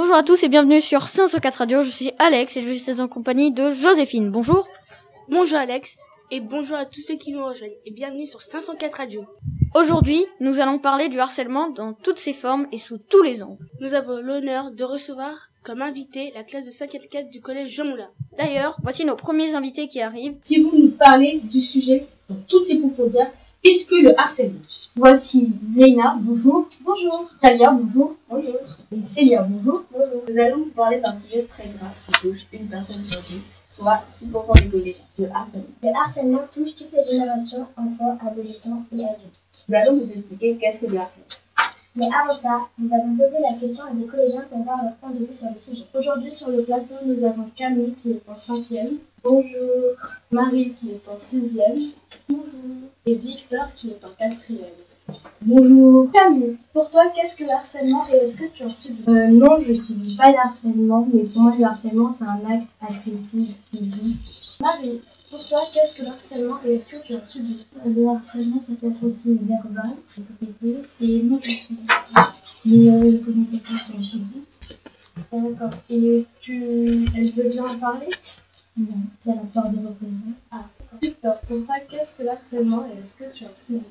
Bonjour à tous et bienvenue sur 504 Radio. Je suis Alex et je suis en compagnie de Joséphine. Bonjour. Bonjour Alex et bonjour à tous ceux qui nous rejoignent et bienvenue sur 504 Radio. Aujourd'hui, nous allons parler du harcèlement dans toutes ses formes et sous tous les angles. Nous avons l'honneur de recevoir comme invité la classe de 5e 4 du collège Jean Moulin. D'ailleurs, voici nos premiers invités qui arrivent. Qui vont nous parler du sujet dans toutes ses profondeurs. Est-ce que le harcèlement Voici Zeina, bonjour. Bonjour. Talia, bonjour. Bonjour. Et Célia, bonjour. Bonjour. Nous allons vous parler d'un sujet très grave qui touche une personne sur dix, soit 6% des collégiens, le harcèlement. Le harcèlement touche toutes les générations, enfants, adolescents et adultes. Nous allons vous expliquer qu'est-ce que le harcèlement. Mais avant ça, nous avons posé la question à des collégiens pour voir leur point de vue sur le sujet. Aujourd'hui sur le plateau, nous avons Camille qui est en 5e. Bonjour. Marie qui est en 6e. Bonjour. Et Victor qui est en 4e. Bonjour. Camille, pour toi, qu'est-ce que le harcèlement et est-ce que tu en subis Euh, non, je subis pas de harcèlement, mais pour moi, le harcèlement, c'est un acte agressif, physique. Marie, pour toi, qu'est-ce que le harcèlement et est-ce que tu en subis Le harcèlement, ça peut être aussi verbal, répété, et non, je suis Mais euh, je connais quelqu'un qui en subit. D'accord. Et tu... Elle veut bien en parler? Non, c'est la peur des représailles. Ah, Victor, pour toi, qu'est-ce que le harcèlement et est-ce que tu en subis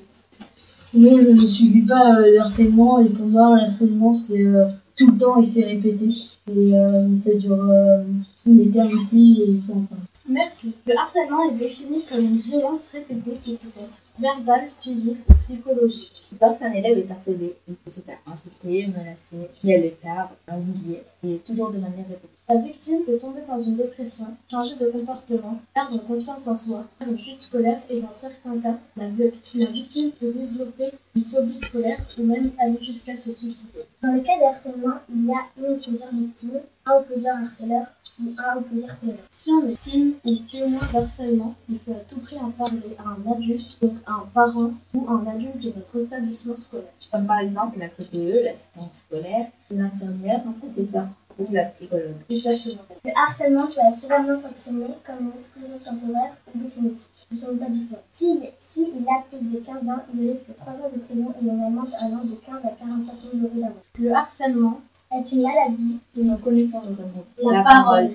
Non, je ne subis pas euh, le harcèlement, et pour moi, le harcèlement, c'est euh, tout le temps et c'est répété. Et euh, ça dure euh, une éternité et parler. Merci. Le harcèlement est défini comme une violence répétée qui peut être verbale, physique ou psychologique. Lorsqu'un élève est harcelé, il peut se faire insulter, menacer, mis à l'écart, humilier, et toujours de manière répétée. La victime peut tomber dans une dépression, changer de comportement, perdre confiance en soi, une chute scolaire et dans certains cas, la, victime peut développer une phobie scolaire ou même aller jusqu'à se suicider. Dans le cas de harcèlement, il y a une ou plusieurs victimes, un ou plusieurs harceleurs ou un ou plusieurs témoins. Si on est victime ou témoin d'harcèlement, il faut à tout prix en parler à un adulte, donc à un parent ou un adulte de notre établissement scolaire. Comme par exemple la CPE, l'assistante scolaire, l'infirmière, un professeur ou la psychologue. Exactement. Le harcèlement peut être sévèrement sanctionné comme une exclusion temporaire ou définitive de son établissement. S'il si il a plus de 15 ans, il risque 3 ans de prison et une amende allant de 15 à 45 000 euros d'amende. Le harcèlement est une maladie que nous connaissons notamment. La, parole.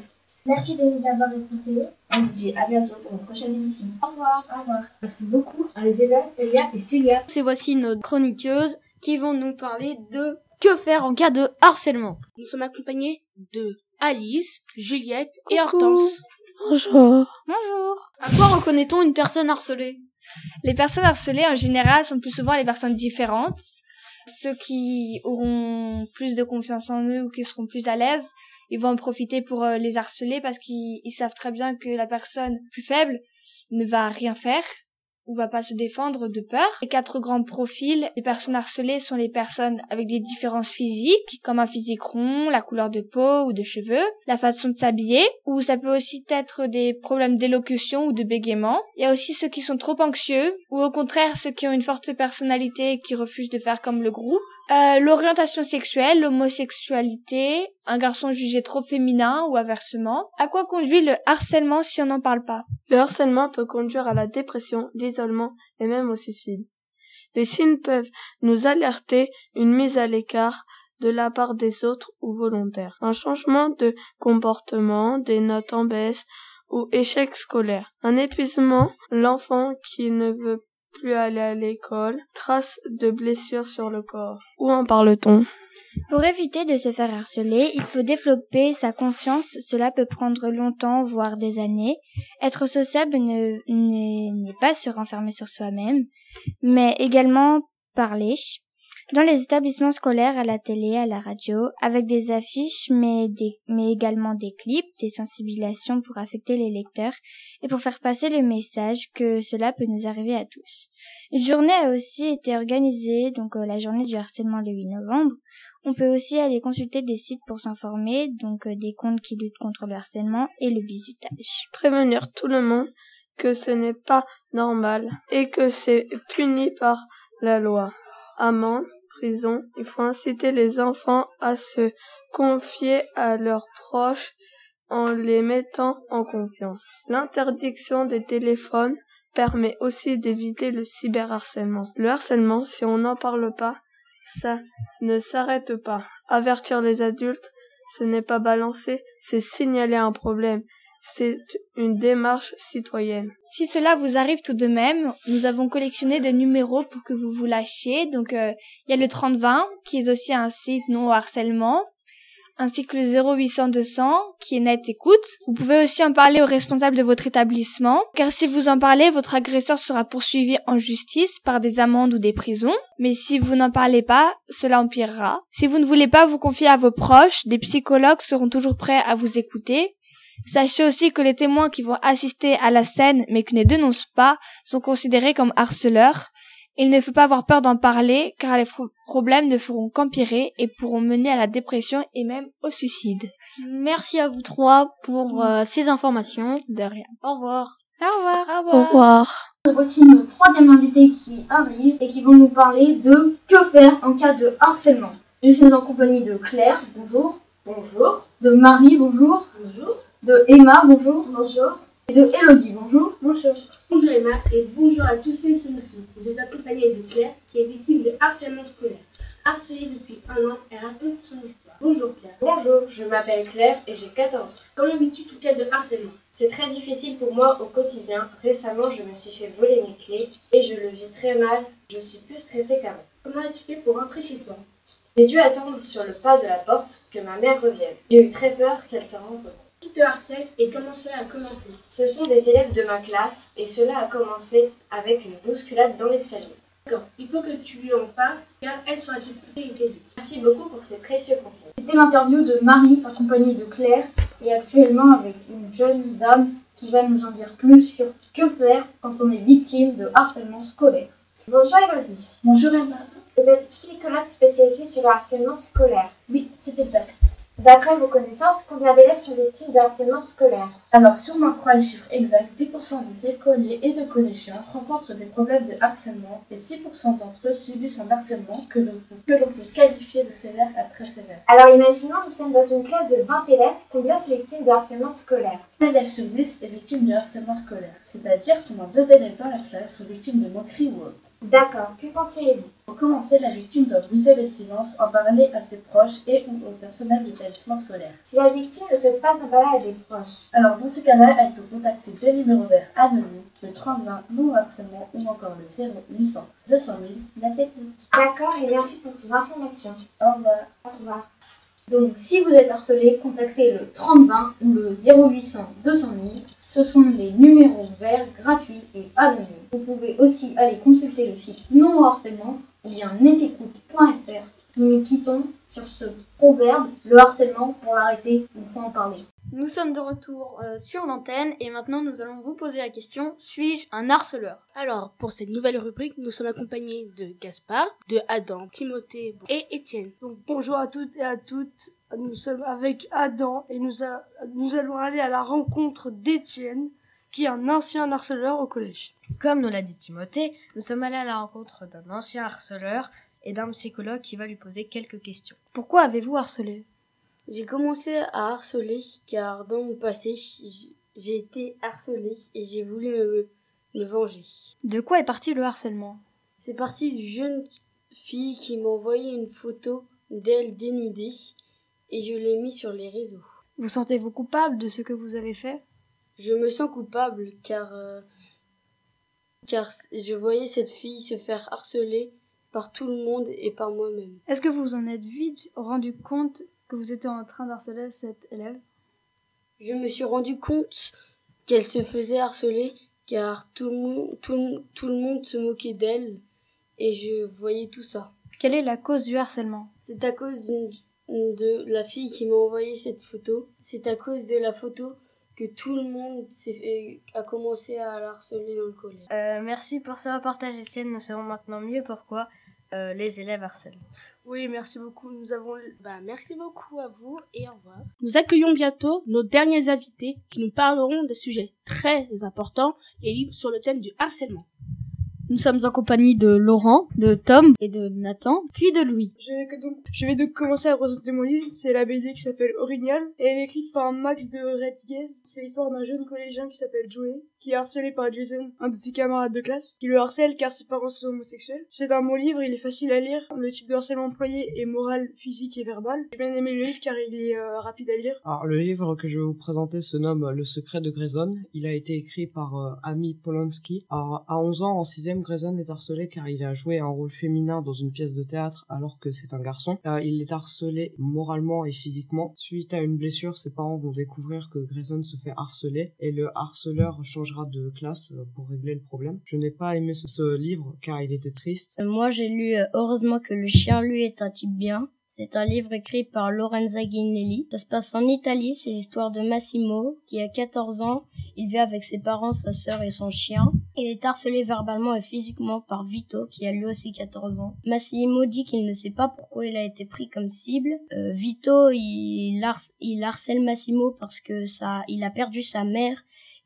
Merci de nous avoir écoutés. On vous dit à bientôt pour une prochaine émission. Au revoir. Au revoir. Merci beaucoup à les élèves Elia et Célia. C'est voici nos chroniqueuses qui vont nous parler de que faire en cas de harcèlement. Nous sommes accompagnés de Alice, Juliette et. Hortense. Bonjour. Bonjour. À quoi reconnaît-on une personne harcelée? Les personnes harcelées en général sont plus souvent les personnes différentes. Ceux qui auront plus de confiance en eux ou qui seront plus à l'aise, ils vont en profiter pour euh, les harceler parce qu'ils ils savent très bien que la personne plus faible ne va rien faire ou va pas se défendre de peur. Les quatre grands profils des personnes harcelées sont les personnes avec des différences physiques, comme un physique rond, la couleur de peau ou de cheveux, la façon de s'habiller, ou ça peut aussi être des problèmes d'élocution ou de bégaiement. Il y a aussi ceux qui sont trop anxieux, ou au contraire ceux qui ont une forte personnalité et qui refusent de faire comme le groupe. Euh, l'orientation sexuelle, l'homosexualité, un garçon jugé trop féminin ou inversement. À quoi conduit le harcèlement si on n'en parle pas? Le harcèlement peut conduire à la dépression, l'isolement et même au suicide. Les signes peuvent nous alerter une mise à l'écart de la part des autres ou volontaire, un changement de comportement, des notes en baisse ou échec scolaire, un épuisement, l'enfant qui ne veut plus aller à l'école, traces de blessures sur le corps. Où en parle-t-on? Pour éviter de se faire harceler, il faut développer sa confiance. Cela peut prendre longtemps, voire des années. Être sociable ne n'est pas se renfermer sur soi-même, mais également parler. Dans les établissements scolaires, à la télé, à la radio, avec des affiches, mais, des, mais également des clips, des sensibilisations pour affecter les lecteurs et pour faire passer le message que cela peut nous arriver à tous. Une journée a aussi été organisée, donc euh, la journée du harcèlement le 8 novembre. On peut aussi aller consulter des sites pour s'informer, donc euh, des comptes qui luttent contre le harcèlement et le bizutage. Prévenir tout le monde que ce n'est pas normal et que c'est puni par la loi. Amende, prison, il faut inciter les enfants à se confier à leurs proches en les mettant en confiance. L'interdiction des téléphones permet aussi d'éviter le cyberharcèlement. Le harcèlement, si on n'en parle pas, ça ne s'arrête pas. Avertir les adultes Ce n'est pas balancer, c'est signaler un problème. C'est une démarche citoyenne. Si cela vous arrive tout de même, nous avons collectionné des numéros pour que vous vous lâchiez. Donc euh, il y a le 3020 qui est aussi un site non harcèlement ainsi que le 0800 200 qui est net écoute. Vous pouvez aussi en parler aux responsables de votre établissement, car si vous en parlez, votre agresseur sera poursuivi en justice par des amendes ou des prisons. Mais si vous n'en parlez pas, cela empirera. Si vous ne voulez pas vous confier à vos proches, des psychologues seront toujours prêts à vous écouter. Sachez aussi que les témoins qui vont assister à la scène mais qui ne dénoncent pas sont considérés comme harceleurs il ne faut pas avoir peur d'en parler car les problèmes ne feront qu'empirer et pourront mener à la dépression et même au suicide. Merci à vous trois pour euh, ces informations. De rien. Au revoir. Au revoir. Au revoir. Au revoir. Voici nos troisième invités qui arrivent et qui vont nous parler de que faire en cas de harcèlement. Je suis en compagnie de Claire, bonjour. Bonjour. De Marie, bonjour. Bonjour. De Emma, bonjour. Bonjour. Et de Elodie, bonjour. Bonjour. Bonjour Emma et bonjour à tous ceux qui nous suivent. Je suis accompagnée de Claire qui est victime de harcèlement scolaire. Harcelée depuis un an, elle raconte son histoire. Bonjour Claire. Bonjour, je m'appelle Claire et j'ai 14 ans. Comment vis-tu tout cas de harcèlement? C'est très difficile pour moi au quotidien. Récemment, je me suis fait voler mes clés et je le vis très mal. Je suis plus stressée qu'avant. Comment as-tu fait pour rentrer chez toi? J'ai dû attendre sur le pas de la porte que ma mère revienne. J'ai eu très peur qu'elle se rende compte qui te harcèle et comment cela a commencé Ce sont des élèves de ma classe et cela a commencé avec une bousculade dans l'escalier. D'accord, il faut que tu lui en parles car elle sera et t'aider. Merci beaucoup pour ces précieux conseils. C'était l'interview de Marie accompagnée de Claire et actuellement avec une jeune dame qui va nous en dire plus sur que faire quand on est victime de harcèlement scolaire. Bonjour Elodie. Bonjour Emma. Vous êtes psychologue spécialisée sur le harcèlement scolaire. Oui, c'est exact. D'après vos connaissances, combien d'élèves sont victimes de harcèlement scolaire Alors, si on en croit les chiffres exacts, 10% des écoliers et de collégiens rencontrent des problèmes de harcèlement et 6% d'entre eux subissent un harcèlement que l'on peut, qualifier de sévère à très sévère. Alors, imaginons, nous sommes dans une classe de 20 élèves, combien sont victimes de harcèlement scolaire Un élève sur 10 est victime de harcèlement scolaire, c'est-à-dire qu'au moins deux élèves dans la classe sont victimes de moqueries ou autres. D'accord, que conseillez-vous Pour commencer, la victime doit briser le silence, en parler à ses proches et ou au personnel de scolaire. Si la victime ne souhaite pas s'en parler à des proches, alors dans ce cas-là, elle peut contacter deux numéros verts anonymes, le 3020 non harcèlement ou encore le 0800 200 000 la technique. D'accord et merci pour ces informations. Au revoir. Au revoir. Donc si vous êtes harcelé, contactez le 3020 ou le 0800 200 000. Ce sont les numéros verts gratuits et anonymes. Vous pouvez aussi aller consulter le site non harcèlement ou bien netécoute.fr nous nous quittons sur ce proverbe, le harcèlement, pour l'arrêter, il faut en parler. Nous sommes de retour euh, sur l'antenne et maintenant nous allons vous poser la question, suis-je un harceleur? Alors, pour cette nouvelle rubrique, nous sommes accompagnés de Gaspard, de Adam, Timothée et Étienne. Donc bonjour à toutes et à toutes, nous sommes avec Adam et nous, nous allons aller à la rencontre d'Étienne qui est un ancien harceleur au collège. Comme nous l'a dit Timothée, nous sommes allés à la rencontre d'un ancien harceleur et d'un psychologue qui va lui poser quelques questions. Pourquoi avez-vous harcelé? J'ai commencé à harceler car dans mon passé, j'ai été harcelé et j'ai voulu me, venger. De quoi est parti le harcèlement? C'est parti d'une jeune fille qui m'a envoyé une photo d'elle dénudée et je l'ai mis sur les réseaux. Vous sentez-vous coupable de ce que vous avez fait? Je me sens coupable car euh, car je voyais cette fille se faire harceler par tout le monde et par moi-même. Est-ce que vous en êtes vite rendu compte que vous étiez en train d'harceler cette élève Je me suis rendu compte qu'elle se faisait harceler car tout le monde, tout, le monde se moquait d'elle et je voyais tout ça. Quelle est la cause du harcèlement? C'est à cause de la fille qui m'a envoyé cette photo. C'est à cause de la photo que tout le monde a commencé à harceler dans le collège. Euh, merci pour ce reportage, Etienne. Nous savons maintenant mieux pourquoi euh, les élèves harcèlent. Oui, merci beaucoup. Nous avons. Bah, merci beaucoup à vous et au revoir. Nous accueillons bientôt nos derniers invités qui nous parleront de sujets très importants et livres sur le thème du harcèlement. Nous sommes en compagnie de Laurent, de Tom et de Nathan, puis de Louis. Je vais donc, je vais donc commencer à présenter mon livre. C'est la BD qui s'appelle Orignal et elle est écrite par Max de Redguez. C'est l'histoire d'un jeune collégien qui s'appelle Joey, qui est harcelé par Jason, un de ses camarades de classe, qui le harcèle car ses parents sont homosexuels. C'est un bon livre, il est facile à lire. Le type de harcèlement employé est moral, physique et verbal. J'ai bien aimé le livre car il est euh, rapide à lire. Alors, le livre que je vais vous présenter se nomme Le secret de Grayson. Il a été écrit par euh, Amy Polanski. Alors, à 11 ans, en 6ème, Grayson est harcelé car il a joué un rôle féminin dans une pièce de théâtre alors que c'est un garçon. Euh, il est harcelé moralement et physiquement. Suite à une blessure, ses parents vont découvrir que Grayson se fait harceler et le harceleur changera de classe euh, pour régler le problème. Je n'ai pas aimé ce, ce livre car il était triste. Moi, j'ai lu euh, Heureusement que le chien, lui, est un type bien. C'est un livre écrit par Lorenza Guinelli. Ça se passe en Italie, c'est l'histoire de Massimo, qui a 14 ans. Il vit avec ses parents, sa sœur et son chien. Il est harcelé verbalement et physiquement par Vito, qui a lui aussi 14 ans. Massimo dit qu'il ne sait pas pourquoi il a été pris comme cible. Euh, Vito, il, harc- il harcèle Massimo parce que ça, il a perdu sa mère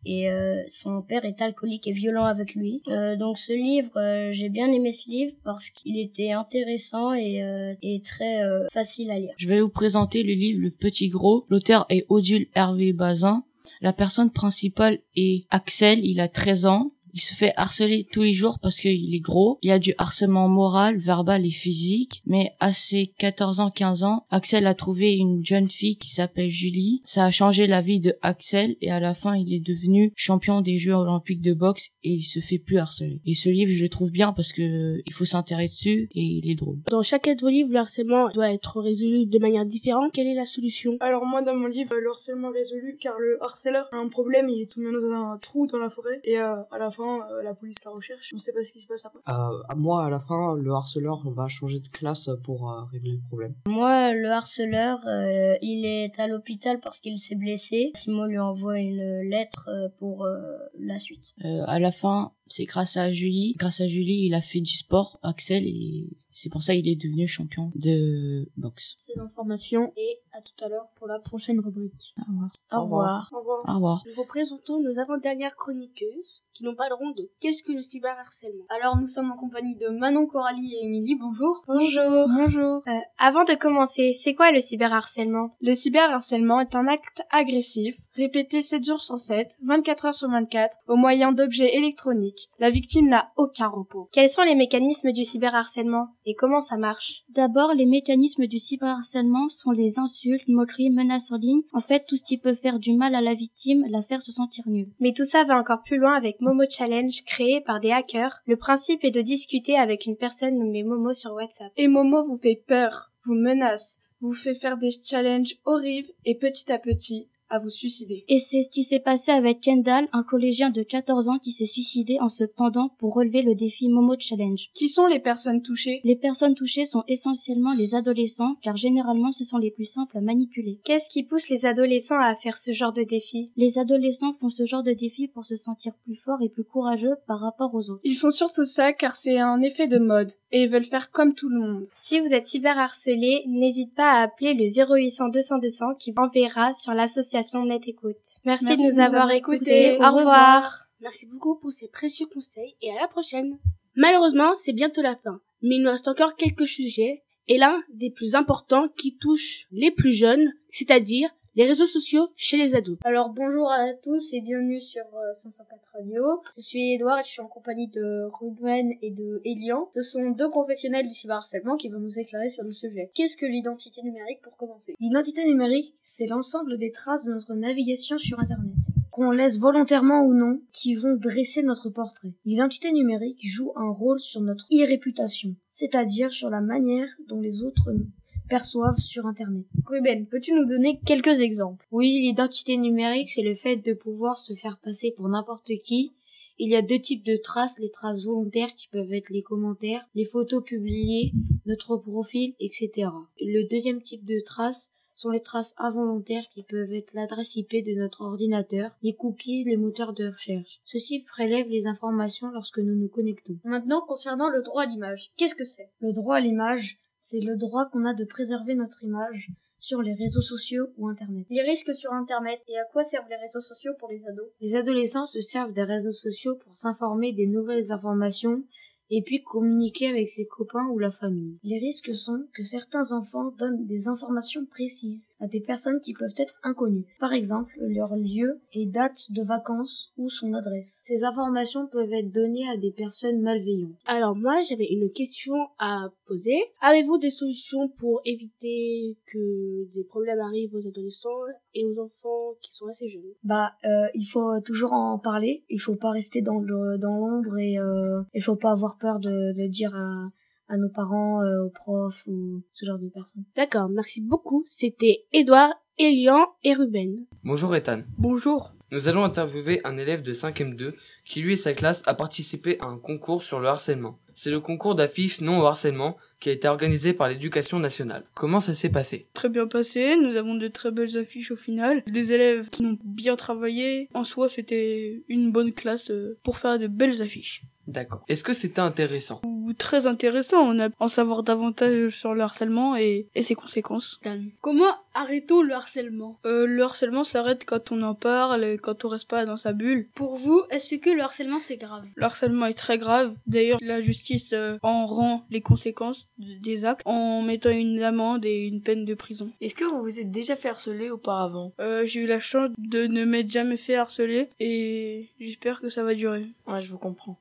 et euh, son père est alcoolique et violent avec lui. Euh, donc ce livre, euh, j'ai bien aimé ce livre parce qu'il était intéressant et, euh, et très euh, facile à lire. Je vais vous présenter le livre Le Petit Gros. L'auteur est Odile Hervé Bazin. La personne principale est Axel, il a 13 ans. Il se fait harceler tous les jours parce qu'il est gros. Il y a du harcèlement moral, verbal et physique. Mais à ses 14 ans, 15 ans, Axel a trouvé une jeune fille qui s'appelle Julie. Ça a changé la vie de Axel et à la fin, il est devenu champion des Jeux olympiques de boxe et il se fait plus harceler. Et ce livre, je le trouve bien parce que il faut s'intéresser dessus et il est drôle. Dans chacun de vos livres, le harcèlement doit être résolu de manière différente. Quelle est la solution? Alors moi dans mon livre le harcèlement résolu car le harceleur a un problème, il est tombé dans un trou dans la forêt et euh, à la fin euh, la police la recherche. On sait pas ce qui se passe après. Euh, à moi, à la fin, le harceleur va changer de classe pour euh, régler le problème. Moi, le harceleur, euh, il est à l'hôpital parce qu'il s'est blessé. Simon lui envoie une lettre euh, pour euh, la suite. Euh, à la fin, c'est grâce à Julie. Grâce à Julie, il a fait du sport, Axel, et c'est pour ça qu'il est devenu champion de boxe. Ces informations et à tout à l'heure pour la prochaine rubrique. Au revoir. Au revoir. Au revoir. Au revoir. Nous vous présentons nos avant-dernières chroniqueuses qui nous parleront de qu'est-ce que le cyberharcèlement? Alors nous sommes en compagnie de Manon, Coralie et Émilie. Bonjour. Bonjour. Bonjour. Euh, avant de commencer, c'est quoi le cyberharcèlement? Le cyberharcèlement est un acte agressif, répété 7 jours sur 7, 24 heures sur 24, au moyen d'objets électroniques. La victime n'a aucun repos. Quels sont les mécanismes du cyberharcèlement et comment ça marche? D'abord, les mécanismes du cyberharcèlement sont les insultes, moqueries, menaces en ligne. En fait, tout ce qui peut faire du mal à la victime, la faire se sentir nulle. Mais tout ça va encore plus loin avec Momo Challenge créé par des hackers. Le principe est de discuter avec une personne nommée Momo sur WhatsApp. Et Momo vous fait peur, vous menace, vous fait faire des challenges horribles et petit à petit à vous suicider. Et c'est ce qui s'est passé avec Kendall, un collégien de 14 ans qui s'est suicidé en se pendant pour relever le défi Momo Challenge. Qui sont les personnes touchées? Les personnes touchées sont essentiellement les adolescents, car généralement ce sont les plus simples à manipuler. Qu'est-ce qui pousse les adolescents à faire ce genre de défi? Les adolescents font ce genre de défi pour se sentir plus forts et plus courageux par rapport aux autres. Ils font surtout ça car c'est un effet de mode et ils veulent faire comme tout le monde. Si vous êtes cyberharcelé, n'hésite pas à appeler le 0800 200 200 qui enverra sur l'association Net Écoute. Merci, Merci de nous avoir écoutés. écoutés. Au revoir. Merci beaucoup pour ces précieux conseils et à la prochaine. Malheureusement, c'est bientôt la fin, mais il nous reste encore quelques sujets et l'un des plus importants qui touche les plus jeunes, c'est-à-dire les réseaux sociaux chez les ados. Alors bonjour à tous et bienvenue sur euh, 504 Radio. Je suis Edouard et je suis en compagnie de Ruben et de Elian. Ce sont deux professionnels du cyberharcèlement qui vont nous éclairer sur le sujet. Qu'est-ce que l'identité numérique pour commencer? L'identité numérique, c'est l'ensemble des traces de notre navigation sur Internet qu'on laisse volontairement ou non, qui vont dresser notre portrait. L'identité numérique joue un rôle sur notre e-réputation, c'est-à-dire sur la manière dont les autres nous perçoivent sur Internet. Ruben, peux-tu nous donner quelques exemples? Oui, l'identité numérique, c'est le fait de pouvoir se faire passer pour n'importe qui. Il y a deux types de traces, les traces volontaires qui peuvent être les commentaires, les photos publiées, notre profil, etc. Le deuxième type de traces sont les traces involontaires qui peuvent être l'adresse IP de notre ordinateur, les cookies, les moteurs de recherche. Ceci prélève les informations lorsque nous nous connectons. Maintenant, concernant le droit à l'image, qu'est-ce que c'est? Le droit à l'image, c'est le droit qu'on a de préserver notre image, sur les réseaux sociaux ou Internet. Les risques sur Internet et à quoi servent les réseaux sociaux pour les ados? Les adolescents se servent des réseaux sociaux pour s'informer des nouvelles informations et puis communiquer avec ses copains ou la famille. Les risques sont que certains enfants donnent des informations précises à des personnes qui peuvent être inconnues, par exemple leur lieu et date de vacances ou son adresse. Ces informations peuvent être données à des personnes malveillantes. Alors moi, j'avais une question à poser. Avez-vous des solutions pour éviter que des problèmes arrivent aux adolescents et aux enfants qui sont assez jeunes? Bah, euh, il faut toujours en parler. Il faut pas rester dans l'ombre et euh, il faut pas avoir peur de le dire à à nos parents, euh, aux profs ou ce genre de personnes. D'accord, merci beaucoup. C'était Edouard, Elian et Ruben. Bonjour Ethan. Bonjour. Nous allons interviewer un élève de 5ème 2 qui lui et sa classe a participé à un concours sur le harcèlement. C'est le concours d'affiches non au harcèlement qui a été organisé par l'éducation nationale. Comment ça s'est passé? Très bien passé, nous avons de très belles affiches au final. Des élèves qui ont bien travaillé. En soi, c'était une bonne classe euh, pour faire de belles affiches. D'accord. Est-ce que c'était intéressant? Ou très intéressant, on a en savoir davantage sur le harcèlement et, et ses conséquences. Comment arrêtons le harcèlement? Euh, le harcèlement s'arrête quand on en parle et quand on reste pas dans sa bulle. Pour vous, est-ce que le harcèlement c'est grave? Le harcèlement est très grave. D'ailleurs, la justice euh, en rend les conséquences des actes en mettant une amende et une peine de prison. Est-ce que vous vous êtes déjà fait harceler auparavant? Euh, j'ai eu la chance de ne m'être jamais fait harceler et j'espère que ça va durer. Ouais, je vous comprends.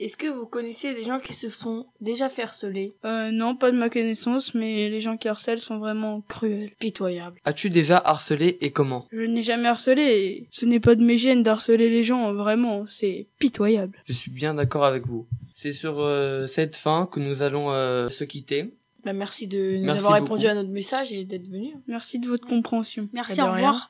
Est-ce que vous connaissez des gens qui se sont déjà fait harceler? Euh, non, pas de ma connaissance, mais les gens qui harcèlent sont vraiment cruels. Pitoyable. As-tu déjà harcelé et comment? Je n'ai jamais harcelé et ce n'est pas de mes gènes d'harceler les gens, vraiment, c'est pitoyable. Je suis bien d'accord avec vous. C'est sur euh, cette fin que nous allons euh, se quitter. Bah, merci de nous Merci avoir beaucoup. répondu à notre message et d'être venu. Merci de votre compréhension. Merci, au rien. revoir.